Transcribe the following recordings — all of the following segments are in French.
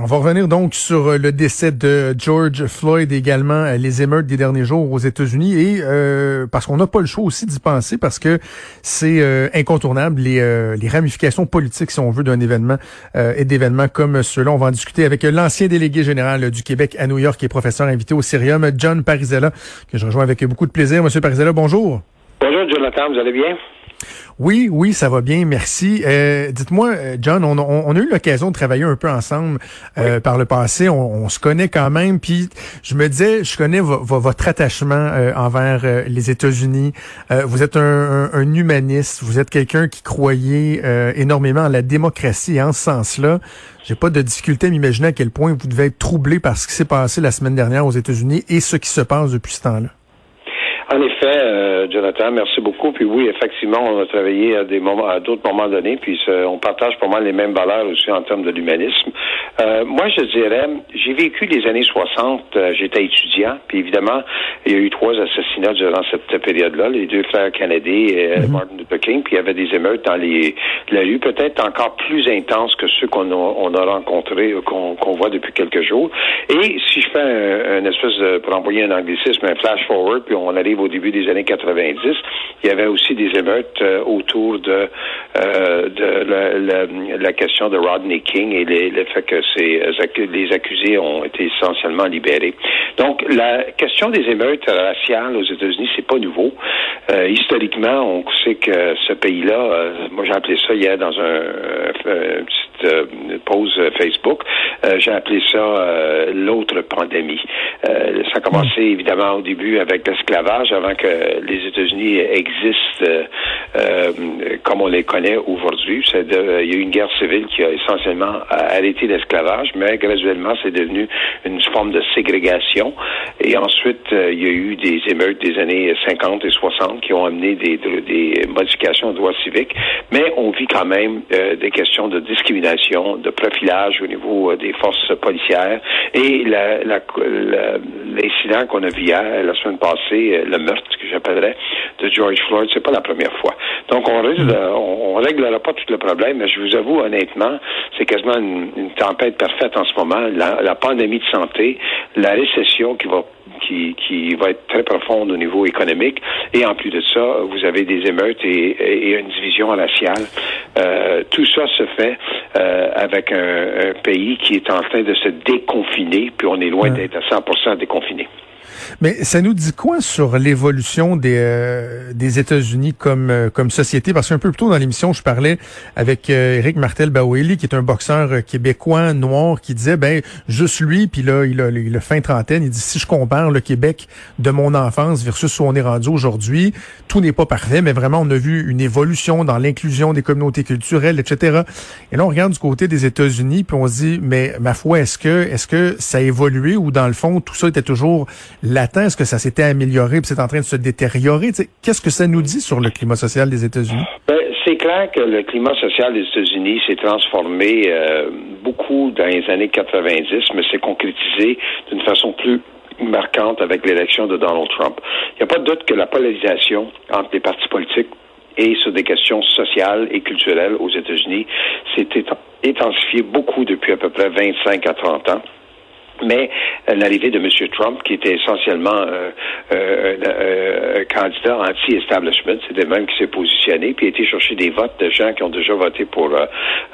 On va revenir donc sur euh, le décès de George Floyd également euh, les émeutes des derniers jours aux États-Unis et euh, parce qu'on n'a pas le choix aussi d'y penser parce que c'est incontournable les, les ramifications politiques si on veut d'un événement et d'événements comme ceux-là. On va en discuter avec l'ancien délégué général du Québec à New York et professeur invité au Cirium, John Parizella, que je rejoins avec beaucoup de plaisir. Monsieur Parizella, bonjour. Bonjour Jonathan, vous allez bien? Oui, oui, ça va bien, merci. Euh, dites-moi, euh, John, on, a eu l'occasion de travailler un peu ensemble euh, par le passé. On, se connaît quand même. Puis je me disais, je connais votre attachement envers les États-Unis. vous êtes un, un, humaniste. Vous êtes quelqu'un qui croyait énormément à la démocratie. Et en ce sens-là, j'ai pas de difficulté à m'imaginer à quel point vous devez être troublé par ce qui s'est passé la semaine dernière aux États-Unis et ce qui se passe depuis ce temps-là. En effet, euh, Jonathan, merci beaucoup. Puis oui, effectivement, on a travaillé à des moments, à d'autres moments donnés, puis on partage pour moi les mêmes valeurs aussi en termes de l'humanisme. Euh, moi, je dirais, j'ai vécu les années 60, euh, j'étais étudiant, puis évidemment, il y a eu trois assassinats durant cette période-là, les deux frères Kennedy et mhm. Martin Luther King, puis il y avait des émeutes dans les la rue, peut-être encore plus intenses que ceux qu'on a, on a rencontrés, qu'on voit depuis quelques jours. Et si je fais un, espèce de, pour envoyer un anglicisme, un flash forward, puis on arrive au début des années 90, il y avait aussi des émeutes euh, autour de, euh, la, question de Rodney King et le fait que les accusés ont été essentiellement libérés. Donc, la question des émeutes raciales aux États-Unis, c'est pas nouveau. Euh, historiquement, on sait que ce pays-là, moi j'ai appelé ça hier dans un, un petite pause Facebook, j'ai appelé ça l'autre pandémie. ça a commencé évidemment au début avec l'esclavage avant que les États-Unis existent euh, euh, comme on les connaît aujourd'hui. il y a eu une guerre civile qui a essentiellement arrêté l'esclavage, mais graduellement, c'est devenu une forme de ségrégation. Et ensuite, euh, il y a eu des émeutes des années 50 et 60 qui ont amené des, des modifications aux droits civiques. Mais on vit quand même des questions de discrimination, de profilage au niveau des forces policières. Et l'incident qu'on a vu hier, la semaine passée, le meurtre que j'appellerais de George Floyd, c'est pas la première fois. Donc on risque on, réglera pas tout le problème, mais je vous avoue honnêtement, c'est quasiment une, tempête parfaite en ce moment. La, pandémie de santé, la récession qui va qui, qui va être très profonde au niveau économique. Et en plus de ça, vous avez des émeutes et, une division raciale. Euh, tout ça se fait euh, avec un, pays qui est en train de se déconfiner, puis on est loin d'être à 100% déconfiné. Mais ça nous dit quoi sur l'évolution des, euh, des États-Unis comme, euh, comme société? Parce qu'un peu plus tôt dans l'émission, je parlais avec euh, Eric Martel-Baweli, qui est un boxeur québécois noir, qui disait, ben, juste lui, puis là, il a, il a fin trentaine, il dit, si je compare le Québec de mon enfance versus où on est rendu aujourd'hui, tout n'est pas parfait, mais vraiment, on a vu une évolution dans l'inclusion des communautés culturelles, etc. Et là, on regarde du côté des États-Unis, puis on se dit, mais ma foi, est-ce que, est-ce que ça a évolué ou dans le fond, tout ça était toujours latent? Est-ce que ça s'était amélioré puis c'est en train de se détériorer? Qu'est-ce que ça nous dit sur le climat social des États-Unis? Ben, c'est clair que le climat social des États-Unis s'est transformé euh, beaucoup dans les années 90, mais s'est concrétisé d'une façon plus marquante avec l'élection de Donald Trump. Il n'y a pas de doute que la polarisation entre les partis politiques et sur des questions sociales et culturelles aux États-Unis s'est intensifiée beaucoup depuis à peu près 25 à 30 ans mais euh, l'arrivée de M. Trump, qui était essentiellement euh, euh, un candidat anti-establishment, c'est de même qui s'est positionné, puis a été chercher des votes de gens qui ont déjà voté pour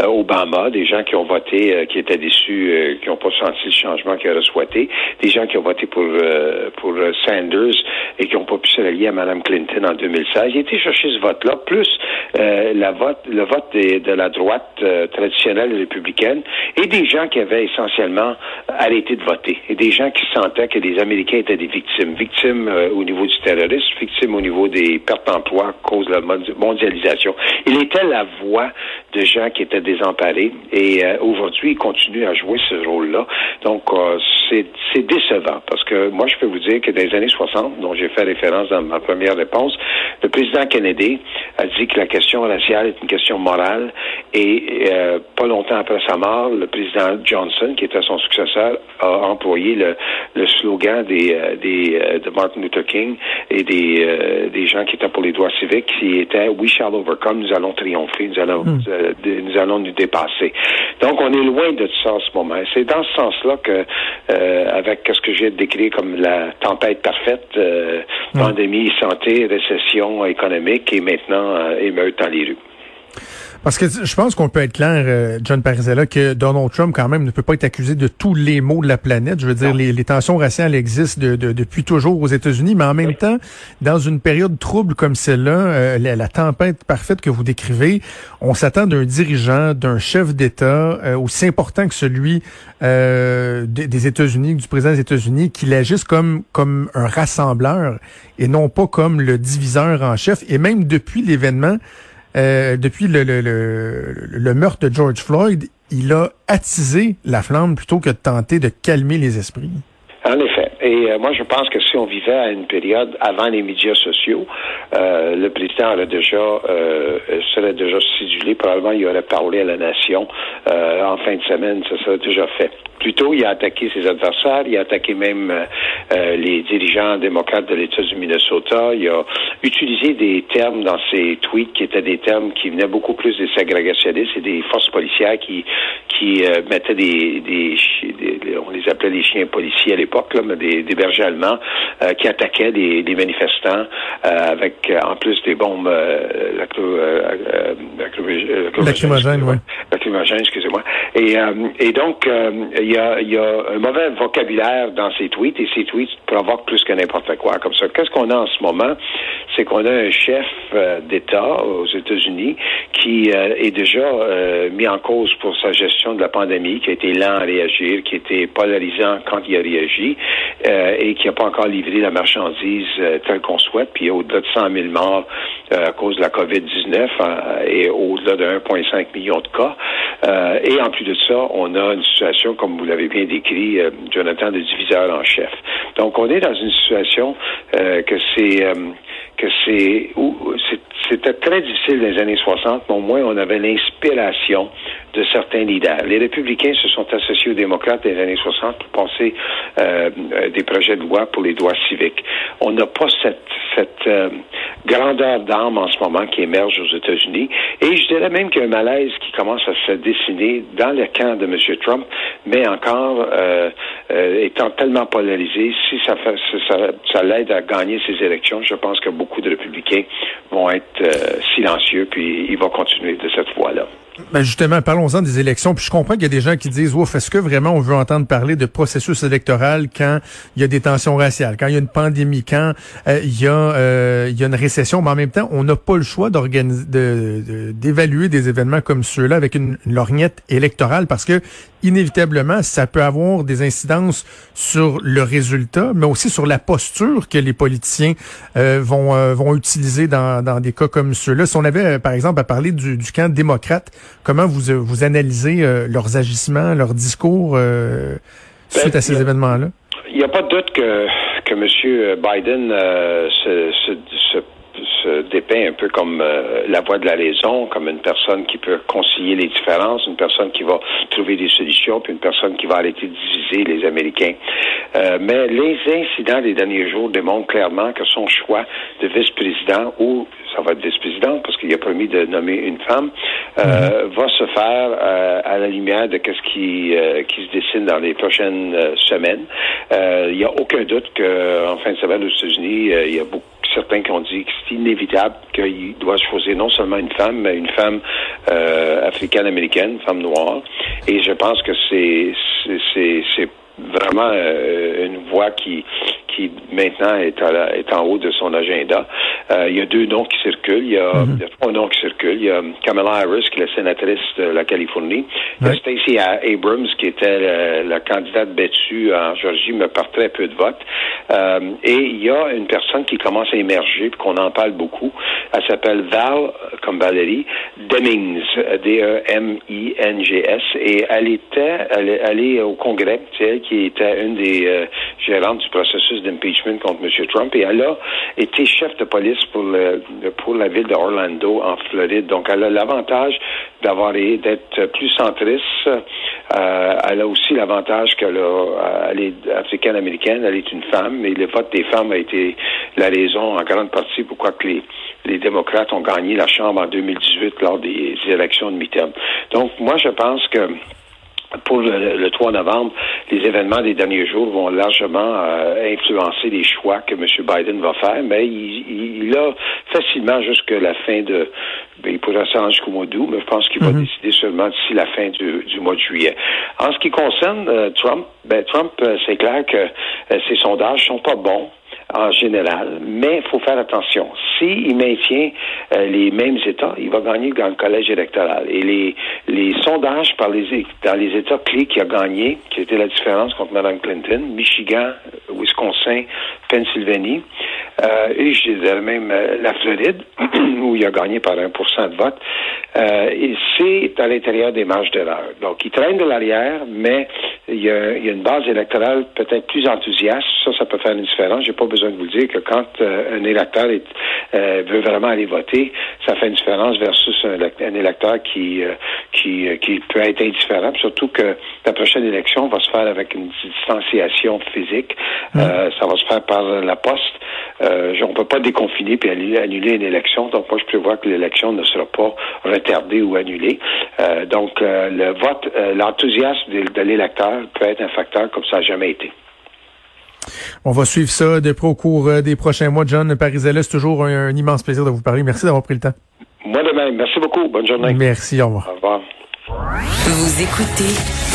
Obama, des gens qui ont voté, qui étaient déçus, qui n'ont pas senti le changement qu'ils auraient souhaité, des gens qui ont voté pour Sanders et qui n'ont pas pu se à Mme Clinton en 2016. Il a été chercher ce vote-là, plus le vote de la droite traditionnelle républicaine et des gens qui avaient essentiellement arrêté de voter. Et des gens qui sentaient que les Américains étaient des victimes. Victimes euh, au niveau du terrorisme, victimes au niveau des pertes d'emploi à cause de la mondialisation. Il était la voix de gens qui étaient désemparés. Et aujourd'hui, il continue à jouer ce rôle-là. Donc, c'est décevant parce que moi, je peux vous dire que dans les années 60, dont j'ai fait référence dans ma première réponse, le président Kennedy a dit que la question raciale est une question morale et pas longtemps après sa mort, le président Johnson, qui était son successeur, a employé le, le slogan des, des de Martin Luther King et des, des gens qui étaient pour les droits civiques qui était We shall overcome, nous allons triompher, nous allons, euh, nous allons nous dépasser. Donc, on est loin de ça en ce moment. C'est dans ce sens-là que, euh, avec ce que j'ai décrit comme la tempête parfaite, euh, hmm. pandémie, santé, récession économique et maintenant émeute dans les rues. Parce que je pense qu'on peut être clair, euh, John Parizella, que Donald Trump, quand même, ne peut pas être accusé de tous les maux de la planète. Je veux dire, les, tensions raciales existent depuis toujours aux États-Unis, mais en même temps, dans une période trouble comme celle-là, euh, la, tempête parfaite que vous décrivez, on s'attend d'un dirigeant, d'un chef d'État euh, aussi important que celui des, des États-Unis, du président des États-Unis, qu'il agisse comme, comme un rassembleur et non pas comme le diviseur en chef. Et même depuis l'événement, euh, depuis le, meurtre de George Floyd, il a attisé la flamme plutôt que de tenter de calmer les esprits. En effet. Et euh, moi, je pense que si on vivait à une période avant les médias sociaux, euh, le président aurait déjà serait déjà sidulé. Probablement, il aurait parlé à la nation en fin de semaine. Ça serait déjà fait. Plutôt, il a attaqué ses adversaires, il a attaqué même euh, les dirigeants démocrates de l'État du Minnesota. Il a utilisé des termes dans ses tweets qui étaient des termes qui venaient beaucoup plus des ségrégationnistes et des forces policières qui qui euh, mettaient des, des, on les appelait les chiens policiers à l'époque, là, mais des, des bergers allemands qui attaquaient des, des manifestants avec en plus des bombes lacrymogènes, oui. Lacrymogènes, excusez-moi. Et, et donc il y, a, il y a un mauvais vocabulaire dans ses tweets et ses tweets provoquent plus que n'importe quoi comme ça. Qu'est-ce qu'on a en ce moment? C'est qu'on a un chef euh, d'État aux États-Unis qui euh, est déjà euh, mis en cause pour sa gestion de la pandémie, qui a été lent à réagir, qui été polarisant quand il a réagi et qui n'a pas encore livré la marchandise telle qu'on souhaite. Puis au-delà de 100 000 morts à cause de la COVID-19 et au-delà de 1,5 million de cas. et en plus de ça, on a une situation, comme vous l'avez bien décrit, euh, Jonathan, de diviseur en chef. Donc, on est dans une situation euh, que c'est euh, que c'est c'était très difficile dans les années 60, mais au moins on avait l'inspiration de certains leaders. Les républicains se sont associés aux démocrates dans les années 60 pour penser euh, des projets de loi pour les droits civiques. On n'a pas cette, cette euh, grandeur d'âme en ce moment qui émerge aux États-Unis. Et je dirais même qu'il y a un malaise qui commence à se dessiner dans le camp de M. Trump, mais encore euh, euh, étant tellement polarisé, si ça, fait, ça, ça l'aide à gagner ces élections, je pense que beaucoup de républicains vont être euh, silencieux, puis il va continuer de cette voie-là. Ben justement, parlons-en des élections. Puis je comprends qu'il y a des gens qui disent, ouf, est-ce que vraiment on veut entendre parler de processus électoral quand il y a des tensions raciales, quand il y a une pandémie, quand euh, il, y a, euh, il y a une récession, mais en même temps, on n'a pas le choix d'évaluer des événements comme ceux-là avec une, lorgnette électorale parce que inévitablement, ça peut avoir des incidences sur le résultat, mais aussi sur la posture que les politiciens euh, vont, utiliser dans, dans des cas comme ceux-là. Si on avait, par exemple, à parler du, du camp démocrate, Comment vous, euh, vous analysez euh, leurs agissements, leurs discours euh, ben, suite à ces événements-là? Il n'y a pas de doute que, que M. Biden se, se, se, dépeint un peu comme la voix de la raison, comme une personne qui peut concilier les différences, une personne qui va trouver des solutions, puis une personne qui va arrêter de diviser les Américains. mais les incidents des derniers jours démontrent clairement que son choix de vice-président ou ça va être vice-président parce qu'il a promis de nommer une femme, euh, mhm. va se faire euh, à la lumière de ce qui, euh, qui se dessine dans les prochaines semaines. Il n'y a aucun doute qu'en fin de semaine aux États-Unis, il y a beaucoup certains qui ont dit que c'est inévitable qu'il doit choisir non seulement une femme, mais une femme africaine-américaine, une femme noire. Et je pense que c'est c'est vraiment une voie qui qui maintenant est, à est en haut de son agenda. il y a deux noms qui circulent. Il y, a, a, trois noms qui circulent. Il y a Kamala Harris, qui est la sénatrice de la Californie. Il y a Stacey Abrams, qui était la, candidate battue en Georgie, mais par très peu de votes. Et il y a une personne qui commence à émerger, qu'on en parle beaucoup. Elle s'appelle Val, comme Valérie, Demings, D-E-M-I-N-G-S, et elle était, elle, est au Congrès, c'est elle qui était une des euh, gérantes du processus d'impeachment contre M. Trump, et elle a été chef de police pour, le, pour la ville d'Orlando, en Floride. Donc, elle a l'avantage d'avoir d'être plus centriste. Euh, elle a aussi l'avantage qu'elle est africaine-américaine, elle est une femme, et le vote des femmes a été la raison en grande partie pourquoi que les, les démocrates ont gagné la Chambre en 2018 lors des élections de mi-terme. Donc, moi, je pense que pour le, 3 novembre, les événements des derniers jours vont largement euh, influencer les choix que M. Biden va faire, mais il, a facilement jusqu'à la fin de... Ben, il pourrait s'arranger jusqu'au mois d'août, mais je pense qu'il va mhm. décider seulement d'ici la fin du, mois de juillet. En ce qui concerne euh, Trump, ben, Trump, euh, c'est clair que ses sondages sont pas bons en général, mais il faut faire attention. S'il maintient euh, les mêmes États, il va gagner dans le collège électoral. Et les, les sondages par les, dans les États clés qui a gagné, qui était la différence contre Mme Clinton, Michigan, Wisconsin, Pennsylvanie, euh, et je dirais même euh, la Floride, où il a gagné par 1% de vote, euh, et c'est à l'intérieur des marges d'erreur. Donc, il traîne de l'arrière, mais il y, a, il y, a, une base électorale peut-être plus enthousiaste. Ça, ça peut faire une différence. J'ai pas besoin de vous dire que quand un électeur est, veut vraiment aller voter, ça fait une différence versus un, électeur qui, qui, qui peut être indifférent. Surtout que la prochaine élection va se faire avec une distanciation physique. Mmh. ça va se faire par la poste. Euh, on ne peut pas déconfiner puis annuler une élection. Donc, moi, je prévois que l'élection ne sera pas retardée ou annulée. Euh, donc, euh, le vote, l'enthousiasme de, l'électeur peut être un facteur comme ça n'a jamais été. On va suivre ça de près au cours des prochains mois. John Parisella, c'est toujours un, immense plaisir de vous parler. Merci d'avoir pris le temps. Moi de même. Merci beaucoup. Bonne journée. Merci. Au revoir. Au revoir. Vous écoutez